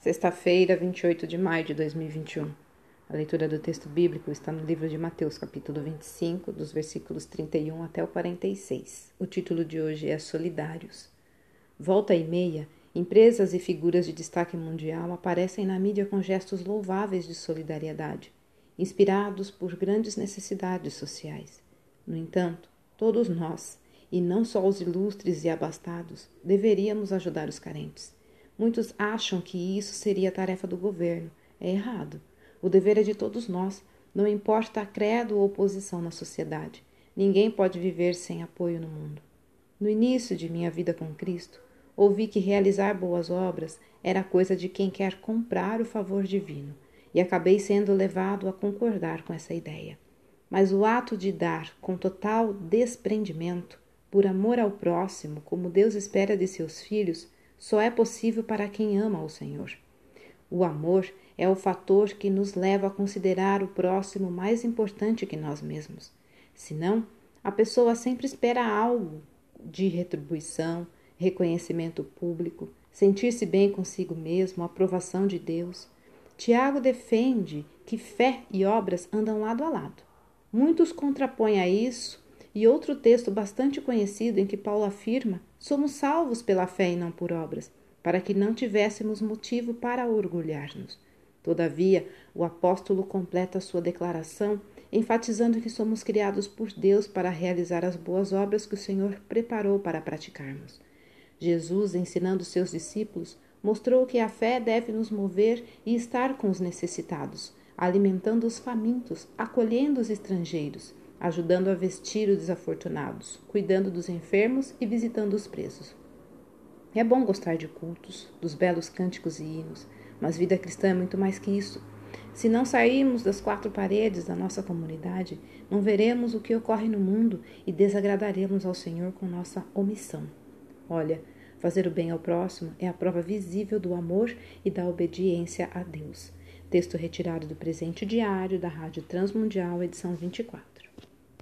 Sexta-feira, 28 de maio de 2021. A leitura do texto bíblico está no livro de Mateus, capítulo 25, dos versículos 31 até o 46. O título de hoje é Solidários. Volta e meia, empresas e figuras de destaque mundial aparecem na mídia com gestos louváveis de solidariedade, inspirados por grandes necessidades sociais. No entanto, todos nós, e não só os ilustres e abastados, deveríamos ajudar os carentes. Muitos acham que isso seria tarefa do governo. É errado. O dever é de todos nós, não importa a credo ou posição na sociedade. Ninguém pode viver sem apoio no mundo. No início de minha vida com Cristo, ouvi que realizar boas obras era coisa de quem quer comprar o favor divino, e acabei sendo levado a concordar com essa ideia. Mas o ato de dar com total desprendimento, por amor ao próximo, como Deus espera de seus filhos, só é possível para quem ama o Senhor. O amor é o fator que nos leva a considerar o próximo mais importante que nós mesmos. Senão, a pessoa sempre espera algo de retribuição, reconhecimento público, sentir-se bem consigo mesmo, aprovação de Deus. Tiago defende que fé e obras andam lado a lado. Muitos contrapõem a isso e outro texto bastante conhecido em que Paulo afirma: somos salvos pela fé e não por obras, para que não tivéssemos motivo para orgulhar-nos. Todavia, o apóstolo completa sua declaração enfatizando que somos criados por Deus para realizar as boas obras que o Senhor preparou para praticarmos. Jesus, ensinando seus discípulos, mostrou que a fé deve nos mover e estar com os necessitados, alimentando os famintos, acolhendo os estrangeiros, ajudando a vestir os desafortunados, cuidando dos enfermos e visitando os presos. É bom gostar de cultos, dos belos cânticos e hinos, mas vida cristã é muito mais que isso. Se não sairmos das quatro paredes da nossa comunidade, não veremos o que ocorre no mundo e desagradaremos ao Senhor com nossa omissão. Olha, fazer o bem ao próximo é a prova visível do amor e da obediência a Deus. Texto retirado do presente diário da Rádio Transmundial, edição 24.